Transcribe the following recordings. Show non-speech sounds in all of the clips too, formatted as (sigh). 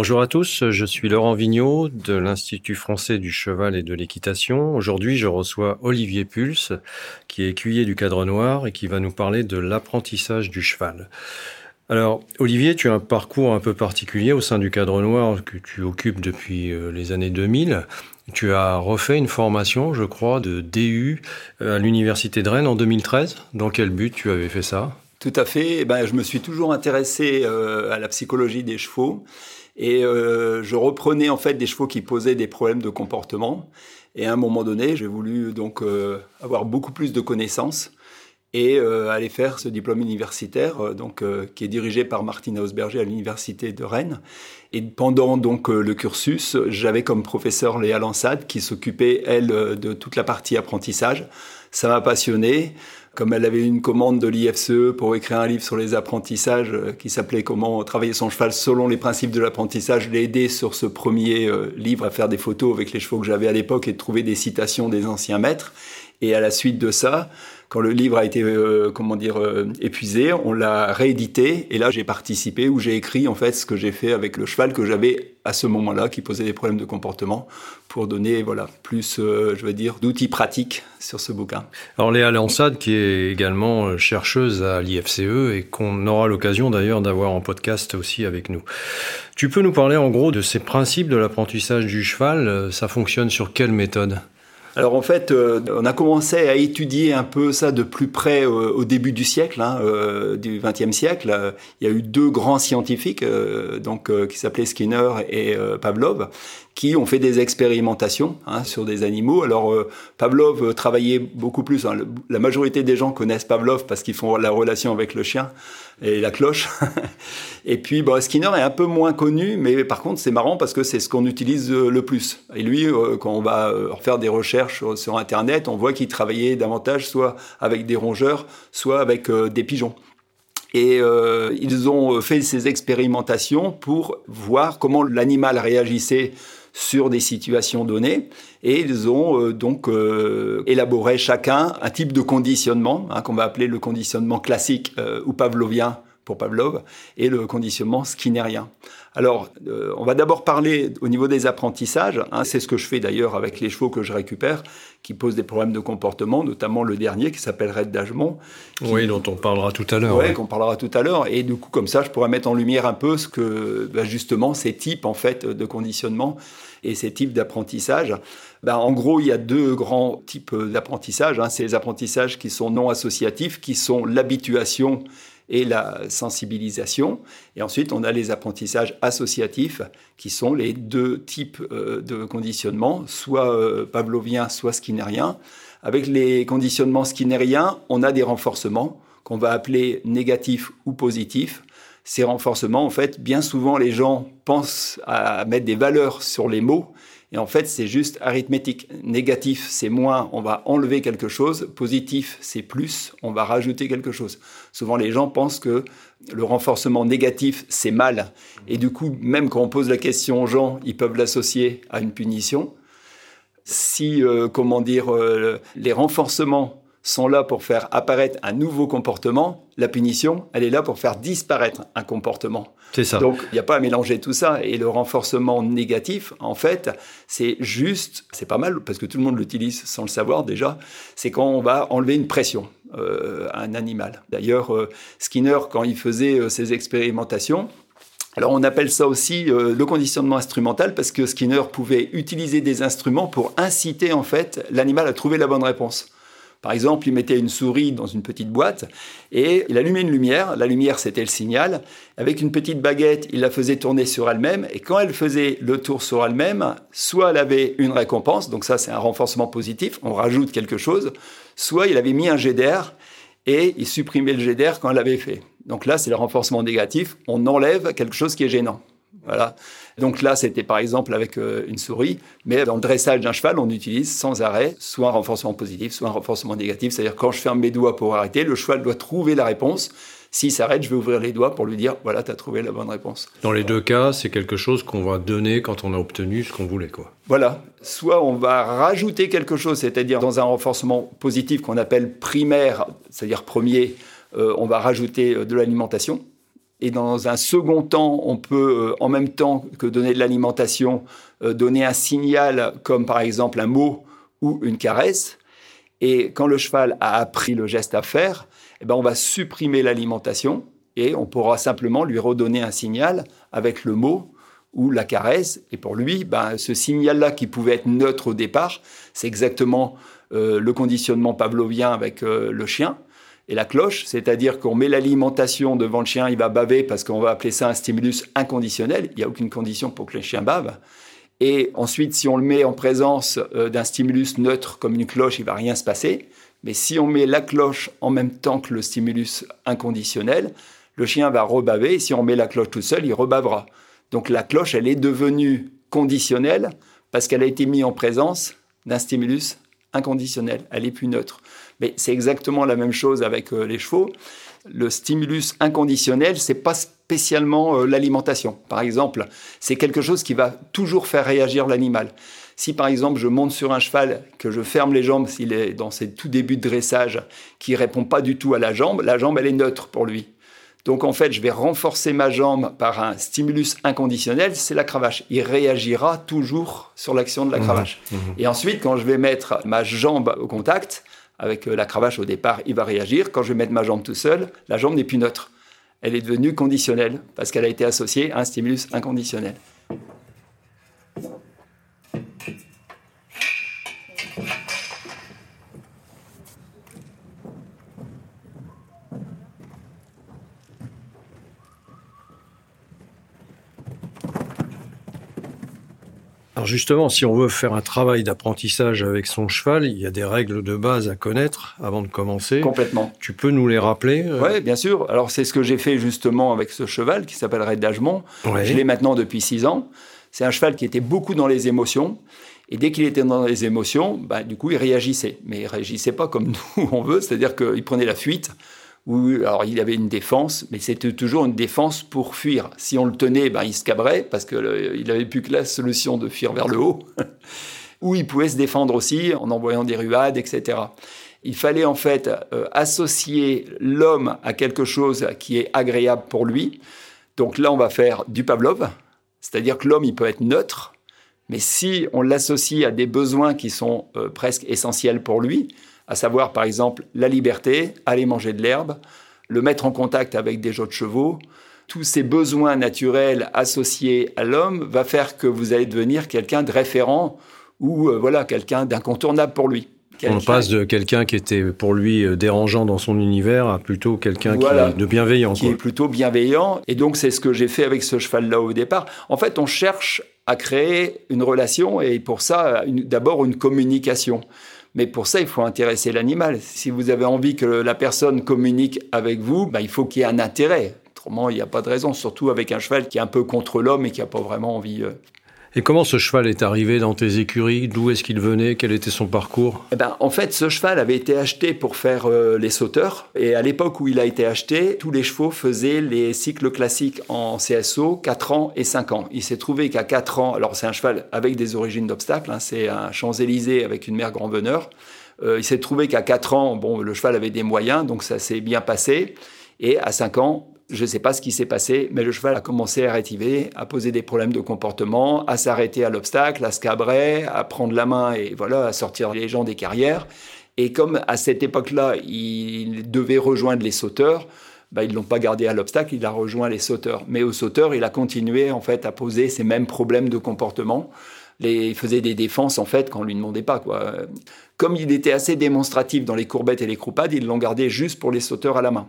Bonjour à tous, je suis Laurent Vigneault de l'Institut français du cheval et de l'équitation. Aujourd'hui, je reçois Olivier Pulse, qui est écuyer du cadre noir et qui va nous parler de l'apprentissage du cheval. Alors, Olivier, tu as un parcours un peu particulier au sein du cadre noir que tu occupes depuis euh, les années 2000. Tu as refait une formation, je crois, de DU à l'Université de Rennes en 2013. Dans quel but tu avais fait ça? Tout à fait. Eh ben, je me suis toujours intéressé euh, à la psychologie des chevaux. Et euh, je reprenais en fait des chevaux qui posaient des problèmes de comportement. Et à un moment donné, j'ai voulu donc euh, avoir beaucoup plus de connaissances et euh, aller faire ce diplôme universitaire, donc qui est dirigé par Martine Hausberger à l'université de Rennes. Et pendant donc le cursus, j'avais comme professeur Léa Lansade qui s'occupait elle de toute la partie apprentissage. Ça m'a passionné comme elle avait une commande de l'IFCE pour écrire un livre sur les apprentissages euh, qui s'appelait Comment travailler son cheval selon les principes de l'apprentissage, je l'ai aidé sur ce premier euh, livre à faire des photos avec les chevaux que j'avais à l'époque et de trouver des citations des anciens maîtres. Et à la suite de ça, quand le livre a été euh, comment dire euh, épuisé, on l'a réédité et là j'ai participé où j'ai écrit en fait ce que j'ai fait avec le cheval que j'avais à ce moment-là qui posait des problèmes de comportement pour donner voilà plus euh, je veux dire d'outils pratiques sur ce bouquin. Alors Léa Lansade qui est également chercheuse à l'IFCE et qu'on aura l'occasion d'ailleurs d'avoir en podcast aussi avec nous. Tu peux nous parler en gros de ces principes de l'apprentissage du cheval, ça fonctionne sur quelle méthode? Alors en fait, euh, on a commencé à étudier un peu ça de plus près euh, au début du siècle, hein, euh, du XXe siècle. Il y a eu deux grands scientifiques, donc qui s'appelaient Skinner et Pavlov, qui ont fait des expérimentations hein, sur des animaux. Alors Pavlov travaillait beaucoup plus. Hein, la majorité des gens connaissent Pavlov parce qu'ils font la relation avec le chien et la cloche. (laughs) et puis bon, Skinner est un peu moins connu, mais par contre c'est marrant parce que c'est ce qu'on utilise le plus. Et lui, quand on va faire des recherches sur, Internet, on voit qu'ils travaillaient davantage soit avec des rongeurs, soit avec euh, des pigeons. Et euh, ils ont fait ces expérimentations pour voir comment l'animal réagissait sur des situations données. Et ils ont euh, donc élaboré chacun un type de conditionnement, hein, qu'on va appeler le conditionnement classique ou pavlovien pour Pavlov, et le conditionnement skinnérien. Alors, euh, on va d'abord parler au niveau des apprentissages. Hein, c'est ce que je fais d'ailleurs avec les chevaux que je récupère, qui posent des problèmes de comportement, notamment le dernier qui s'appelle Red d'Agemont. Oui, dont on parlera tout à l'heure. Oui, qu'on parlera tout à l'heure. Et du coup, comme ça, je pourrais mettre en lumière un peu ce que, bah, justement, ces types en fait de conditionnement et ces types d'apprentissage. Ben, en gros, il y a deux grands types d'apprentissage. Hein. C'est les apprentissages qui sont non associatifs, qui sont l'habituation et la sensibilisation. Et ensuite, on a les apprentissages associatifs, qui sont les deux types euh, de conditionnement, soit euh, pavlovien, soit skinnérien. Avec les conditionnements skinnériens, on a des renforcements qu'on va appeler négatifs ou positifs. Ces renforcements, en fait, bien souvent, les gens pensent à mettre des valeurs sur les mots, et en fait, c'est juste arithmétique. Négatif, c'est moins, on va enlever quelque chose. Positif, c'est plus, on va rajouter quelque chose. Souvent, les gens pensent que le renforcement négatif, c'est mal. Et du coup, même quand on pose la question aux gens, ils peuvent l'associer à une punition. Si, euh, comment dire, euh, les renforcements sont là pour faire apparaître un nouveau comportement, la punition, elle est là pour faire disparaître un comportement. C'est ça. Donc, il n'y a pas à mélanger tout ça. Et le renforcement négatif, en fait, c'est juste, c'est pas mal, parce que tout le monde l'utilise sans le savoir déjà, c'est quand on va enlever une pression euh, à un animal. D'ailleurs, euh, Skinner, quand il faisait euh, ses expérimentations, alors on appelle ça aussi le conditionnement instrumental parce que Skinner pouvait utiliser des instruments pour inciter en fait l'animal à trouver la bonne réponse. Par exemple, il mettait une souris dans une petite boîte et il allumait une lumière. La lumière, c'était le signal. Avec une petite baguette, il la faisait tourner sur elle-même. Et quand elle faisait le tour sur elle-même, soit elle avait une récompense, donc ça c'est un renforcement positif, on rajoute quelque chose, soit il avait mis un jet d'air et il supprimait le jet d'air quand elle l'avait fait. Donc là, c'est le renforcement négatif, on enlève quelque chose qui est gênant. Voilà. Donc là, c'était par exemple avec euh, une souris, mais dans le dressage d'un cheval, on utilise sans arrêt soit un renforcement positif, soit un renforcement négatif. C'est-à-dire quand je ferme mes doigts pour arrêter, le cheval doit trouver la réponse. S'il s'arrête, je vais ouvrir les doigts pour lui dire voilà, tu as trouvé la bonne réponse. Dans les deux cas, c'est quelque chose qu'on va donner quand on a obtenu ce qu'on voulait. Quoi. Voilà. Soit on va rajouter quelque chose, c'est-à-dire dans un renforcement positif qu'on appelle primaire, c'est-à-dire premier, euh, on va rajouter euh, de l'alimentation. Et dans un second temps, on peut, euh, en même temps que donner de l'alimentation, donner un signal comme par exemple un mot ou une caresse. Et quand le cheval a appris le geste à faire, eh ben on va supprimer l'alimentation et on pourra simplement lui redonner un signal avec le mot ou la caresse. Et pour lui, ben, ce signal-là qui pouvait être neutre au départ, c'est exactement le conditionnement pavlovien avec le chien et la cloche, c'est-à-dire qu'on met l'alimentation devant le chien, il va baver parce qu'on va appeler ça un stimulus inconditionnel. Il n'y a aucune condition pour que le chien bave. Et ensuite, si on le met en présence euh, d'un stimulus neutre comme une cloche, il va rien se passer. Mais si on met la cloche en même temps que le stimulus inconditionnel, le chien va rebaver. Et si on met la cloche tout seul, il rebavera. Donc la cloche, elle est devenue conditionnelle parce qu'elle a été mise en présence d'un stimulus inconditionnel. Elle est plus neutre. Mais c'est exactement la même chose avec euh, les chevaux. Le stimulus inconditionnel, c'est pas spécialement euh, l'alimentation. Par exemple, c'est quelque chose qui va toujours faire réagir l'animal. Si par exemple je monte sur un cheval, que je ferme les jambes s'il est dans ses tout débuts de dressage, qui répond pas du tout à la jambe, la jambe elle est neutre pour lui. Donc en fait, je vais renforcer ma jambe par un stimulus inconditionnel, c'est la cravache. Il réagira toujours sur l'action de la mmh. cravache. Mmh. Et ensuite, quand je vais mettre ma jambe au contact, avec euh, la cravache au départ, il va réagir. Quand je vais mettre ma jambe tout seul, la jambe n'est plus neutre. Elle est devenue conditionnelle parce qu'elle a été associée à un stimulus inconditionnel. Alors justement, si on veut faire un travail d'apprentissage avec son cheval, il y a des règles de base à connaître avant de commencer. Complètement. Tu peux nous les rappeler euh Oui, bien sûr. Alors c'est ce que j'ai fait justement avec ce cheval qui s'appelle Red d'Agement. Je l'ai maintenant depuis six ans. C'est un cheval qui était beaucoup dans les émotions. Et dès qu'il était dans les émotions, bah, du coup, il réagissait. Mais il réagissait pas comme (laughs) nous, on veut, c'est-à-dire qu'il prenait la fuite où alors il avait une défense, mais c'était toujours une défense pour fuir. Si on le tenait, ben, il se cabrait parce qu'il n'avait plus que la solution de fuir vers le haut. (laughs) Ou il pouvait se défendre aussi en envoyant des ruades, etc. Il fallait en fait euh, associer l'homme à quelque chose qui est agréable pour lui. Donc là, on va faire du Pavlov, c'est-à-dire que l'homme, il peut être neutre, mais si on l'associe à des besoins qui sont euh, presque essentiels pour lui, à savoir par exemple la liberté, aller manger de l'herbe, le mettre en contact avec des autres chevaux, tous ces besoins naturels associés à l'homme va faire que vous allez devenir quelqu'un de référent ou euh, voilà quelqu'un d'incontournable pour lui. On passe de quelqu'un qui était pour lui euh, dérangeant dans son univers à plutôt quelqu'un qui est de bienveillant. Qui est plutôt bienveillant. Et donc c'est ce que j'ai fait avec ce cheval-là au départ. En fait, on cherche à créer une relation et pour ça, d'abord une communication. Mais pour ça, il faut intéresser l'animal. Si vous avez envie que la personne communique avec vous, bah, il faut qu'il y ait un intérêt. Autrement, il n'y a pas de raison, surtout avec un cheval qui est un peu contre l'homme et qui n'a pas vraiment envie euh, et comment ce cheval est arrivé dans tes écuries? D'où est-ce qu'il venait? Quel était son parcours? Eh ben, En fait, ce cheval avait été acheté pour faire euh, les sauteurs. Et à l'époque où il a été acheté, tous les chevaux faisaient les cycles classiques en CSO, 4 ans et 5 ans. Il s'est trouvé qu'à 4 ans, alors c'est un cheval avec des origines d'obstacles, hein, c'est un Champs-Élysées avec une mère grand-veneur. Euh, il s'est trouvé qu'à 4 ans, bon, le cheval avait des moyens, donc ça s'est bien passé. Et à 5 ans, je ne sais pas ce qui s'est passé, mais le cheval a commencé à rétiver, à poser des problèmes de comportement, à s'arrêter à l'obstacle, à se cabrer, à prendre la main et voilà, à sortir les gens des carrières. Et comme à cette époque-là, il devait rejoindre les sauteurs, bah, ils ne l'ont pas gardé à l'obstacle, il a rejoint les sauteurs. Mais aux sauteurs, il a continué en fait à poser ces mêmes problèmes de comportement. Il faisait des défenses en fait quand on lui demandait pas quoi. Comme il était assez démonstratif dans les courbettes et les croupades, ils l'ont gardé juste pour les sauteurs à la main.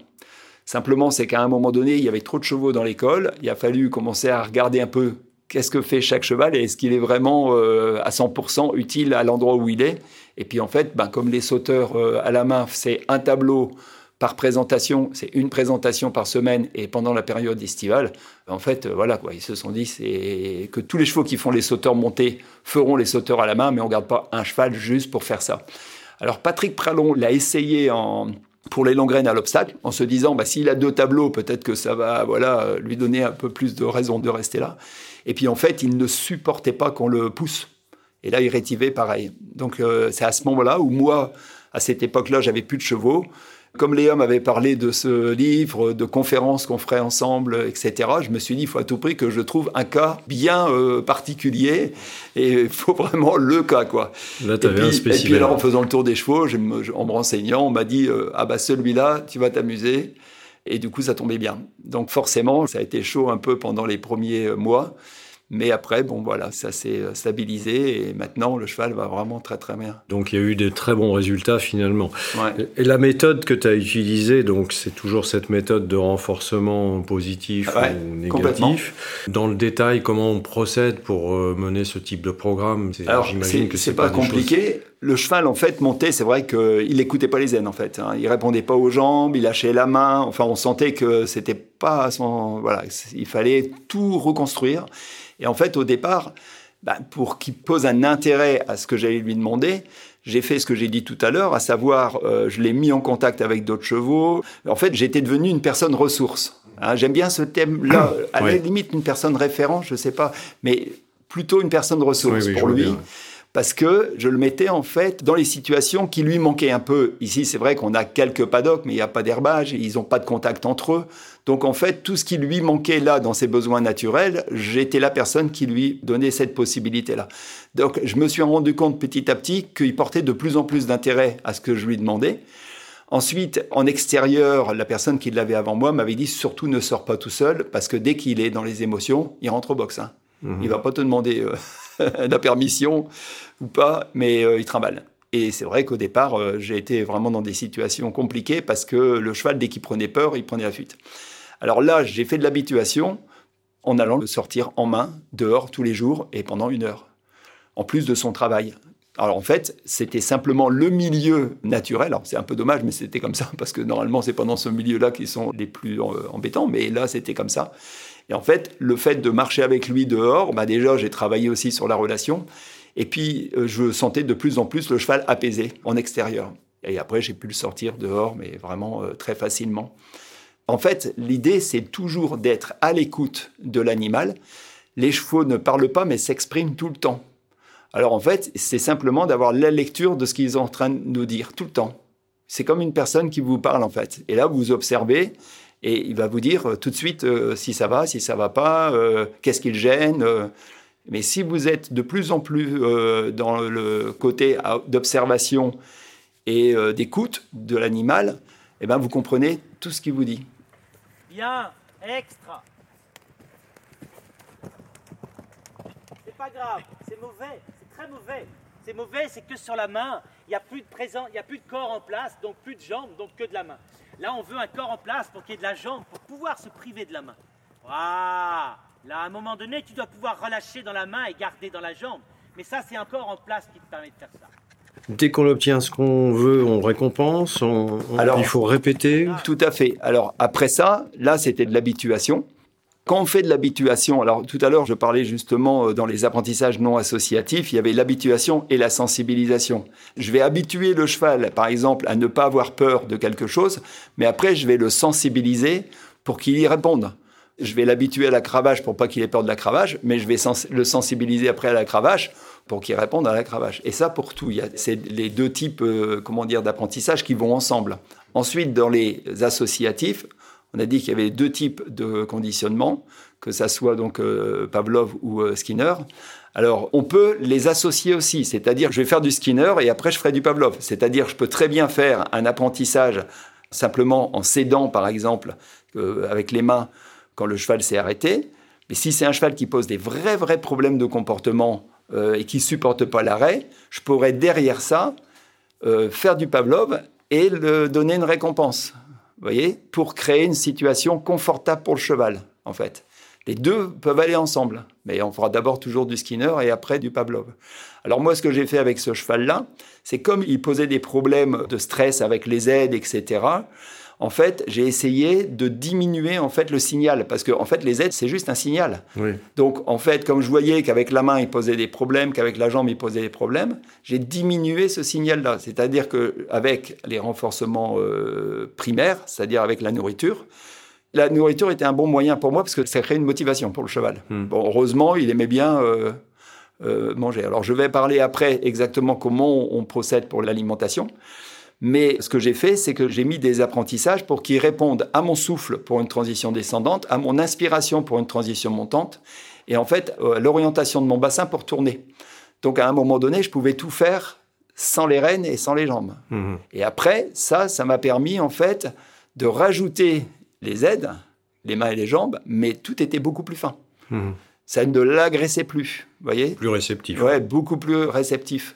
Simplement, c'est qu'à un moment donné, il y avait trop de chevaux dans l'école. Il a fallu commencer à regarder un peu qu'est-ce que fait chaque cheval et est-ce qu'il est vraiment euh, à 100% utile à l'endroit où il est. Et puis en fait, ben, comme les sauteurs euh, à la main, c'est un tableau par présentation, c'est une présentation par semaine et pendant la période estivale, en fait, euh, voilà quoi, ils se sont dit que tous les chevaux qui font les sauteurs montés feront les sauteurs à la main, mais on garde pas un cheval juste pour faire ça. Alors Patrick Pralon l'a essayé en, pour les longues graines à l'obstacle, en se disant bah, s'il a deux tableaux, peut-être que ça va voilà, lui donner un peu plus de raison de rester là. Et puis en fait, il ne supportait pas qu'on le pousse. Et là, il rétivait pareil. Donc euh, c'est à ce moment-là où moi, à cette époque-là, j'avais plus de chevaux. Comme Léa m'avait parlé de ce livre, de conférences qu'on ferait ensemble, etc., je me suis dit, il faut à tout prix que je trouve un cas bien euh, particulier et il faut vraiment le cas, quoi. Là, tu avais un spécimen. Et puis alors, en faisant le tour des chevaux, en me renseignant, on m'a dit, euh, ah bah celui-là, tu vas t'amuser. Et du coup, ça tombait bien. Donc forcément, ça a été chaud un peu pendant les premiers mois. Mais après, bon, voilà, ça s'est euh, stabilisé et maintenant le cheval va vraiment très très bien. Donc il y a eu des très bons résultats finalement. Et la méthode que tu as utilisée, donc c'est toujours cette méthode de renforcement positif ou négatif. Dans le détail, comment on procède pour euh, mener ce type de programme? Alors, j'imagine que c'est pas, pas compliqué. Le cheval, en fait, montait, c'est vrai qu'il n'écoutait pas les aides, en fait. Hein. Il répondait pas aux jambes, il lâchait la main. Enfin, on sentait que c'était pas son. Voilà, il fallait tout reconstruire. Et en fait, au départ, bah, pour qu'il pose un intérêt à ce que j'allais lui demander, j'ai fait ce que j'ai dit tout à l'heure, à savoir, euh, je l'ai mis en contact avec d'autres chevaux. En fait, j'étais devenu une personne ressource. Hein, J'aime bien ce thème-là. (coughs) À la limite, une personne référent, je sais pas, mais plutôt une personne ressource pour lui parce que je le mettais en fait dans les situations qui lui manquaient un peu. Ici, c'est vrai qu'on a quelques paddocks, mais il n'y a pas d'herbage, ils n'ont pas de contact entre eux. Donc en fait, tout ce qui lui manquait là dans ses besoins naturels, j'étais la personne qui lui donnait cette possibilité-là. Donc je me suis rendu compte petit à petit qu'il portait de plus en plus d'intérêt à ce que je lui demandais. Ensuite, en extérieur, la personne qui l'avait avant moi m'avait dit surtout ne sors pas tout seul parce que dès qu'il est dans les émotions, il rentre au box. Hein. Mhm. Il va pas te demander euh, (laughs) la permission ou pas, mais euh, il trimballe. Et c'est vrai qu'au départ, euh, j'ai été vraiment dans des situations compliquées parce que le cheval, dès qu'il prenait peur, il prenait la fuite. Alors là, j'ai fait de l'habituation en allant le sortir en main, dehors, tous les jours et pendant une heure, en plus de son travail. Alors en fait, c'était simplement le milieu naturel. Alors c'est un peu dommage, mais c'était comme ça parce que normalement c'est pendant ce milieu-là qu'ils sont les plus embêtants. Mais là, c'était comme ça. Et en fait, le fait de marcher avec lui dehors, bah déjà, j'ai travaillé aussi sur la relation. Et puis, euh, je sentais de plus en plus le cheval apaisé en extérieur. Et après, j'ai pu le sortir dehors, mais vraiment euh, très facilement. En fait, l'idée, c'est toujours d'être à l'écoute de l'animal. Les chevaux ne parlent pas, mais s'expriment tout le temps. Alors en fait, c'est simplement d'avoir la lecture de ce qu'ils sont en train de nous dire tout le temps. C'est comme une personne qui vous parle en fait. Et là, vous observez et il va vous dire euh, tout de suite euh, si ça va, si ça va pas, euh, qu'est-ce qui le gêne. mais si vous êtes de plus en plus dans le côté d'observation et d'écoute de l'animal, eh ben vous comprenez tout ce qu'il vous dit. Bien, extra. C'est pas grave, c'est mauvais, c'est très mauvais. C'est mauvais, c'est que sur la main, il n'y a plus de présent, il y a plus de corps en place, donc plus de jambes, donc que de la main. Là, on veut un corps en place pour qu'il y ait de la jambe, pour pouvoir se priver de la main. Voilà. Là, à un moment donné, tu dois pouvoir relâcher dans la main et garder dans la jambe. Mais ça, c'est un corps en place qui te permet de faire ça. Dès qu'on obtient ce qu'on veut, on récompense, Alors, il faut répéter. Tout à fait. Alors après ça, là, c'était de l'habituation. Quand on fait de l'habituation, alors tout à l'heure je parlais justement euh, dans les apprentissages non associatifs, il y avait l'habituation et la sensibilisation. Je vais habituer le cheval, par exemple, à ne pas avoir peur de quelque chose, mais après je vais le sensibiliser pour qu'il y réponde. Je vais l'habituer à la cravache pour pas qu'il ait peur de la cravache, mais je vais le sensibiliser après à la cravache pour qu'il réponde à la cravache. Et ça pour tout, c'est les deux types, euh, comment dire, d'apprentissage qui vont ensemble. Ensuite, dans les associatifs, on a dit qu'il y avait deux types de conditionnement, que ça soit donc euh, Pavlov ou euh, Skinner. Alors, on peut les associer aussi, c'est-à-dire je vais faire du Skinner et après je ferai du Pavlov. C'est-à-dire je peux très bien faire un apprentissage simplement en s'aidant, par exemple, euh, avec les mains quand le cheval s'est arrêté. Mais si c'est un cheval qui pose des vrais, vrais problèmes de comportement et qui supporte pas l'arrêt, je pourrais derrière ça faire du Pavlov et le donner une récompense voyez, pour créer une situation confortable pour le cheval, en fait. Les deux peuvent aller ensemble, mais on fera d'abord toujours du Skinner et après du Pavlov. Alors moi, ce que j'ai fait avec ce cheval-là, c'est comme il posait des problèmes de stress avec les aides, etc. en fait, j'ai essayé de diminuer en fait le signal parce que en fait les aides c'est juste un signal. Donc en fait, comme je voyais qu'avec la main il posait des problèmes, qu'avec la jambe il posait des problèmes, j'ai diminué ce signal-là. C'est-à-dire que avec les renforcements euh, primaires, c'est-à-dire avec la nourriture, la nourriture était un bon moyen pour moi parce que ça crée une motivation pour le cheval. Hmm. Bon, heureusement, il aimait bien euh, euh, manger. Alors je vais parler après exactement comment on procède pour l'alimentation. Mais ce que j'ai fait, c'est que j'ai mis des apprentissages pour qu'ils répondent à mon souffle pour une transition descendante, à mon inspiration pour une transition montante, et en fait, euh, l'orientation de mon bassin pour tourner. Donc à un moment donné, je pouvais tout faire sans les rênes et sans les jambes. Mmh. Et après, ça, ça m'a permis en fait de rajouter les aides, les mains et les jambes, mais tout était beaucoup plus fin. Mmh. Ça ne l'agressait plus, vous voyez? Plus réceptif. Ouais, beaucoup plus réceptif.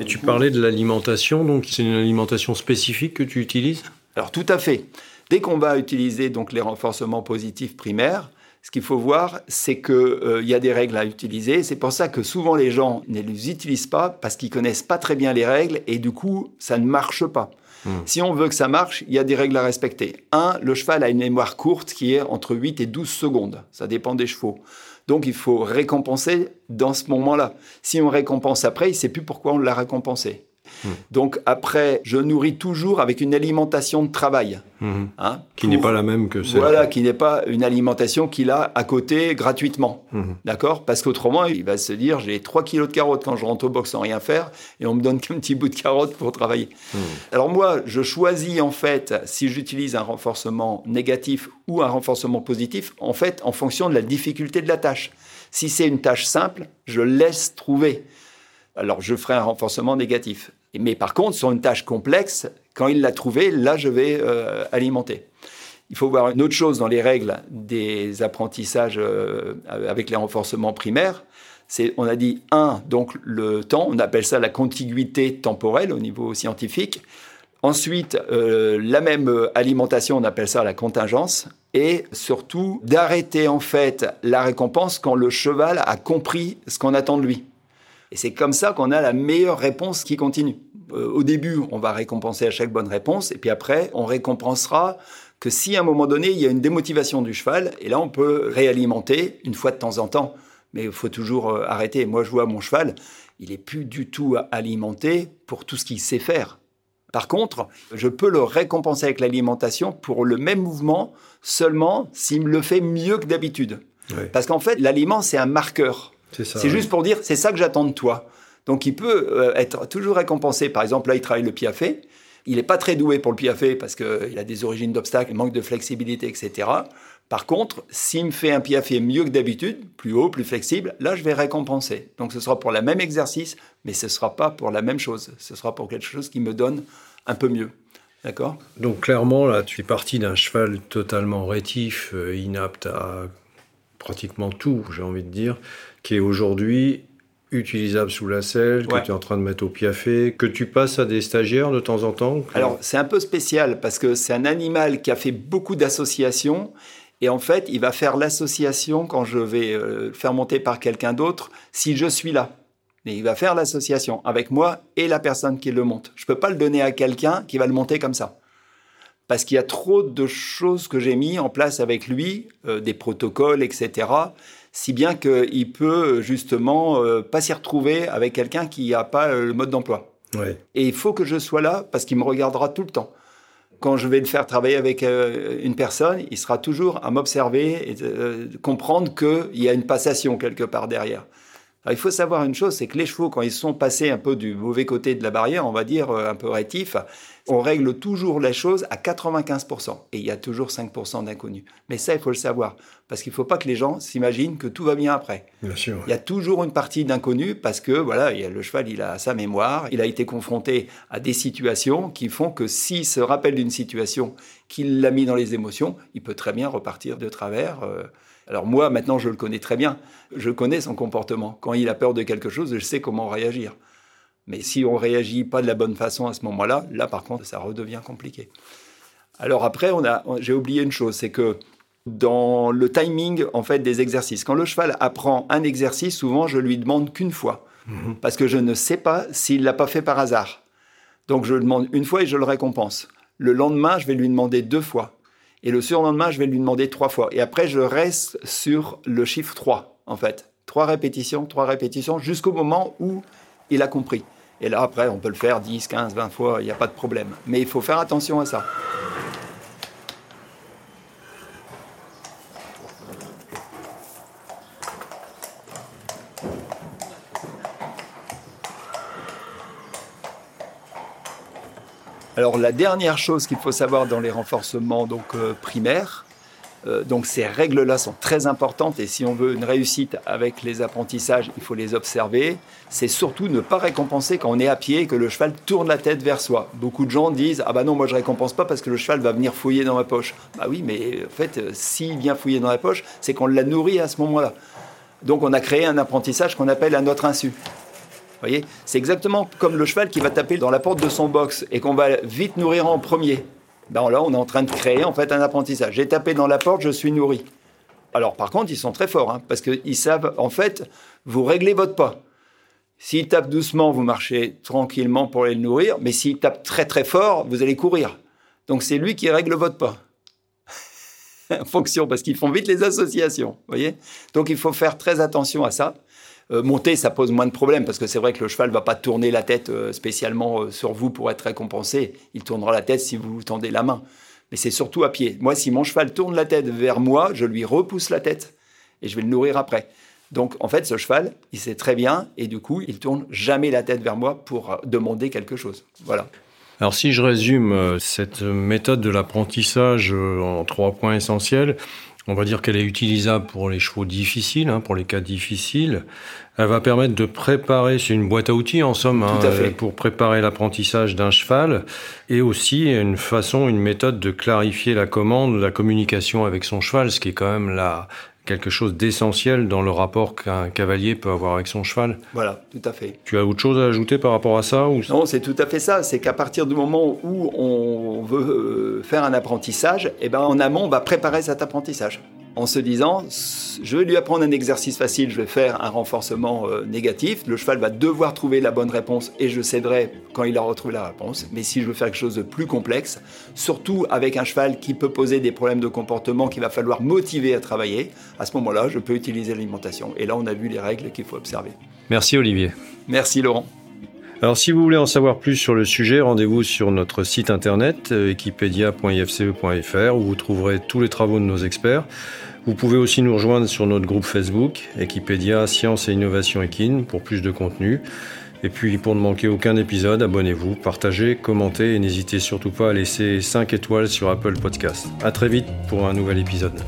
Et tu parlais de l'alimentation, donc c'est une alimentation spécifique que tu utilises Alors tout à fait. Dès qu'on va utiliser donc les renforcements positifs primaires, ce qu'il faut voir, c'est qu'il euh, y a des règles à utiliser. C'est pour ça que souvent les gens ne les utilisent pas parce qu'ils connaissent pas très bien les règles et du coup ça ne marche pas. Hmm. Si on veut que ça marche, il y a des règles à respecter. Un, le cheval a une mémoire courte qui est entre 8 et 12 secondes. Ça dépend des chevaux. Donc il faut récompenser dans ce moment-là. Si on récompense après, il ne sait plus pourquoi on l'a récompensé. Hmm. Donc après, je nourris toujours avec une alimentation de travail. Hmm. Hein, qui n'est pas la même que celle. Voilà, qui n'est pas une alimentation qu'il a à côté gratuitement. Hmm. D'accord? Parce qu'autrement, il va se dire j'ai 3 kilos de carottes quand je rentre au box sans rien faire et on me donne qu'un petit bout de carotte pour travailler. Alors moi, je choisis en fait si j'utilise un renforcement négatif ou un renforcement positif, en fait, en fonction de la difficulté de la tâche. Si c'est une tâche simple, je laisse trouver alors je ferai un renforcement négatif. Mais par contre, sur une tâche complexe, quand il l'a trouvé, là, je vais euh, alimenter. Il faut voir une autre chose dans les règles des apprentissages euh, avec les renforcements primaires. C'est, on a dit un, donc le temps, on appelle ça la contiguïté temporelle au niveau scientifique. Ensuite, euh, la même alimentation, on appelle ça la contingence. Et surtout, d'arrêter en fait la récompense quand le cheval a compris ce qu'on attend de lui. Et c'est comme ça qu'on a la meilleure réponse qui continue. Euh, au début, on va récompenser à chaque bonne réponse, et puis après, on récompensera que si à un moment donné, il y a une démotivation du cheval, et là, on peut réalimenter une fois de temps en temps. Mais il faut toujours euh, arrêter. Moi, je vois mon cheval, il est plus du tout alimenté pour tout ce qu'il sait faire. Par contre, je peux le récompenser avec l'alimentation pour le même mouvement, seulement s'il me le fait mieux que d'habitude. Parce qu'en fait, l'aliment, c'est un marqueur. C'est juste pour dire, c'est ça que j'attends de toi. Donc il peut euh, être toujours récompensé. Par exemple, là, il travaille le piafé. Il n'est pas très doué pour le piafé parce qu'il a des origines d'obstacles, manque de flexibilité, etc. Par contre, s'il me fait un piafé mieux que d'habitude, plus haut, plus flexible, là, je vais récompenser. Donc ce sera pour le même exercice, mais ce ne sera pas pour la même chose. Ce sera pour quelque chose qui me donne un peu mieux. D'accord? Donc clairement, là, tu es parti d'un cheval totalement rétif, euh, inapte à pratiquement tout, j'ai envie de dire, qui est aujourd'hui utilisable sous la selle, que tu es en train de mettre au piafé, que tu passes à des stagiaires de temps en temps Alors, c'est un peu spécial parce que c'est un animal qui a fait beaucoup d'associations et en fait, il va faire l'association quand je vais euh, faire monter par quelqu'un d'autre si je suis là. Et il va faire l'association avec moi et la personne qui le monte. Je ne peux pas le donner à quelqu'un qui va le monter comme ça. Parce qu'il y a trop de choses que j'ai mis en place avec lui, euh, des protocoles, etc si bien qu'il peut justement euh, pas s'y retrouver avec quelqu'un qui n'a pas euh, le mode d'emploi. Et il faut que je sois là parce qu'il me regardera tout le temps. Quand je vais le faire travailler avec euh, une personne, il sera toujours à m'observer et comprendre qu'il y a une passation quelque part derrière. Il faut savoir une chose, c'est que les chevaux, quand ils sont passés un peu du mauvais côté de la barrière, on va dire un peu rétif, on règle toujours les choses à 95%. Et il y a toujours 5% d'inconnus. Mais ça, il faut le savoir. Parce qu'il ne faut pas que les gens s'imaginent que tout va bien après. Bien sûr. Il y a toujours une partie d'inconnus parce que, voilà, le cheval, il a sa mémoire. Il a été confronté à des situations qui font que s'il se rappelle d'une situation qu'il l'a mis dans les émotions, il peut très bien repartir de travers. Euh. Alors moi, maintenant, je le connais très bien. Je connais son comportement. Quand il a peur de quelque chose, je sais comment réagir. Mais si on réagit pas de la bonne façon à ce moment-là, là par contre, ça redevient compliqué. Alors après, on a, j'ai oublié une chose, c'est que dans le timing en fait des exercices, quand le cheval apprend un exercice, souvent je lui demande qu'une fois, mhm. parce que je ne sais pas s'il l'a pas fait par hasard. Donc je le demande une fois et je le récompense. Le lendemain, je vais lui demander deux fois. Et le surlendemain, je vais lui demander trois fois. Et après, je reste sur le chiffre 3, en fait. Trois répétitions, trois répétitions, jusqu'au moment où il a compris. Et là, après, on peut le faire 10, 15, 20 fois, il n'y a pas de problème. Mais il faut faire attention à ça. Alors la dernière chose qu'il faut savoir dans les renforcements donc euh, primaires, euh, donc ces règles-là sont très importantes et si on veut une réussite avec les apprentissages, il faut les observer. C'est surtout ne pas récompenser quand on est à pied et que le cheval tourne la tête vers soi. Beaucoup de gens disent ah bah non moi je récompense pas parce que le cheval va venir fouiller dans ma poche. Bah oui mais en fait euh, s'il vient fouiller dans la poche, c'est qu'on l'a nourri à ce moment-là. Donc on a créé un apprentissage qu'on appelle à notre insu voyez C'est exactement comme le cheval qui va taper dans la porte de son box et qu'on va vite nourrir en premier. Ben là, on est en train de créer en fait un apprentissage. J'ai tapé dans la porte, je suis nourri. Alors par contre, ils sont très forts hein, parce qu'ils savent en fait vous régler votre pas. S'ils tapent doucement, vous marchez tranquillement pour les nourrir, mais s'ils tapent très très fort, vous allez courir. Donc c'est lui qui règle votre pas. en (laughs) fonction, parce qu'ils font vite les associations, voyez Donc il faut faire très attention à ça. Euh, monter, ça pose moins de problèmes parce que c'est vrai que le cheval va pas tourner la tête euh, spécialement euh, sur vous pour être récompensé. Il tournera la tête si vous tendez la main. Mais c'est surtout à pied. Moi, si mon cheval tourne la tête vers moi, je lui repousse la tête et je vais le nourrir après. Donc, en fait, ce cheval, il sait très bien et du coup, il tourne jamais la tête vers moi pour demander quelque chose. Voilà. Alors, si je résume cette méthode de l'apprentissage en trois points essentiels, on va dire qu'elle est utilisable pour les chevaux difficiles, hein, pour les cas difficiles. Elle va permettre de préparer, c'est une boîte à outils en somme, hein, pour préparer l'apprentissage d'un cheval, et aussi une façon, une méthode de clarifier la commande, la communication avec son cheval, ce qui est quand même la, quelque chose d'essentiel dans le rapport qu'un cavalier peut avoir avec son cheval. Voilà, tout à fait. Tu as autre chose à ajouter par rapport à ça ou... Non, c'est tout à fait ça. C'est qu'à partir du moment où on veut euh, faire un apprentissage, eh ben, en amont, on va préparer cet apprentissage en se disant, je vais lui apprendre un exercice facile, je vais faire un renforcement euh, négatif, le cheval va devoir trouver la bonne réponse et je céderai quand il a retrouvé la réponse. Mais si je veux faire quelque chose de plus complexe, surtout avec un cheval qui peut poser des problèmes de comportement qu'il va falloir motiver à travailler, à ce moment-là, je peux utiliser l'alimentation. Et là, on a vu les règles qu'il faut observer. Merci Olivier. Merci Laurent. Alors si vous voulez en savoir plus sur le sujet, rendez-vous sur notre site internet euh, equipedia.ifce.fr où vous trouverez tous les travaux de nos experts. Vous pouvez aussi nous rejoindre sur notre groupe Facebook, Equipedia Science et Innovation Equine, pour plus de contenu. Et puis pour ne manquer aucun épisode, abonnez-vous, partagez, commentez et n'hésitez surtout pas à laisser 5 étoiles sur Apple Podcast. À très vite pour un nouvel épisode.